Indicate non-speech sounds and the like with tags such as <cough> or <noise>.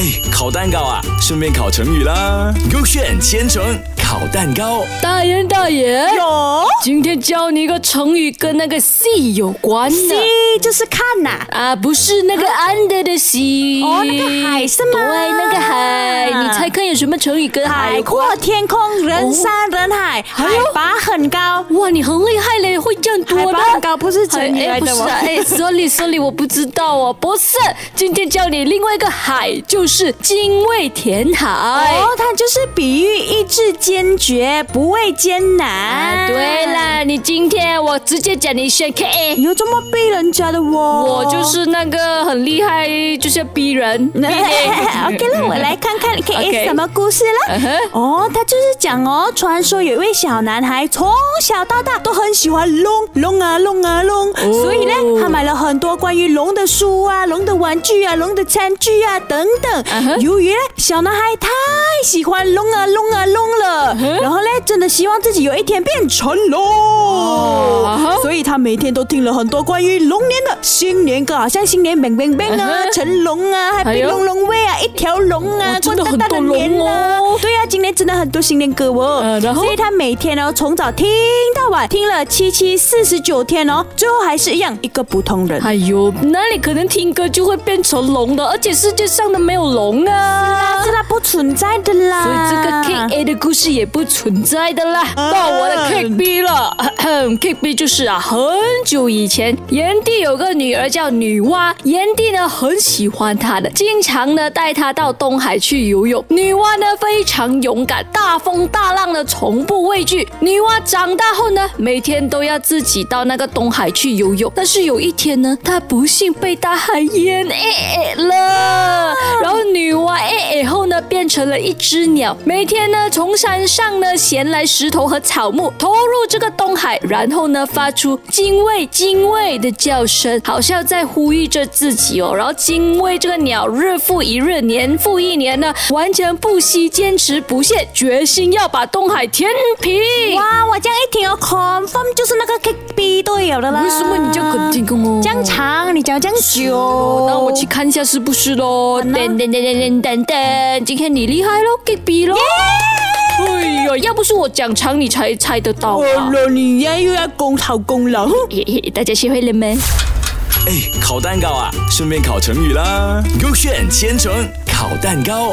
哎，烤蛋糕啊，顺便烤成语啦。勾选千层烤蛋糕，大人大爷，有今天教你一个成语，跟那个 see 有关的。，C 就是看呐、啊，不是那个 under 的 sea，哦那个海是吗对，那个海，你猜看有什么成语跟海海阔天空，人山人海，海拔很高。哇，你很厉害嘞，会这样多的海拔。很高不是成语哎，来的吗？不是啊，哎，sorry sorry，我不知道哦，不是，今天教你另外一个海，就是精卫填海。哦，它就是比喻意志坚决，不畏艰难。啊，对了，你今天我直接讲你选 K A，你又这么逼人家的哦？我就是那个很厉害，就是要 <laughs> 逼人。OK 了，我来看看 K A 什么故事了。哦，他就是讲哦，传说有一位小男孩从小到大都很喜欢龙，龙啊龙啊龙，所以呢，他买了很多关于龙的书啊、龙的玩具啊、龙的餐具啊等等。由于呢，小男孩太喜欢龙啊龙啊龙了，然后呢，真的希望自己有一天变成龙，他每天都听了很多关于龙年的新年歌，好像新年 bang bang bang 啊 <laughs> 成龙啊，还还有变龙龙威啊，一条龙啊，哇真的过大大很多年龙啊哦对啊，今年真的很多新年歌哦。呃然后所以他每天哦，从早听到晚，听了七七四十九天哦，最后还是一样一个普通人。哎呦，哪里可能听歌就会变成龙的？而且世界上的没有龙啊！是啦不存在的啦。所以这个 K A 的故事也不存在的啦。到我的 K B 了，K B 就是啊，很很久以前，炎帝有个女儿叫女娲，炎帝呢很喜欢她的，经常呢带她到东海去游泳。女娲呢非常勇敢，大风大浪呢从不畏惧。女娲长大后呢，每天都要自己到那个东海去游泳。但是有一天呢，她不幸被大海淹哎了，然后女娲哎，成了一只鸟，每天呢从山上呢衔来石头和草木，投入这个东海，然后呢发出精卫精卫的叫声，好像在呼吁着自己哦。然后精卫这个鸟日复一日，年复一年呢，完全不惜坚持不懈，决心要把东海填平。哇，我这样一听哦，confirm 就是那个 K 为什么你叫肯定哦？这样长，你讲这样久，哦，那我去看一下是不是喽。呢噔噔噔噔噔噔噔，今天你厉害喽，K B 咯。哎呀，要不是我讲长，你才猜得到哦你呀又要功好功劳。大家学会了没？哎，烤蛋糕啊，顺便烤成语啦。勾选千层烤蛋糕。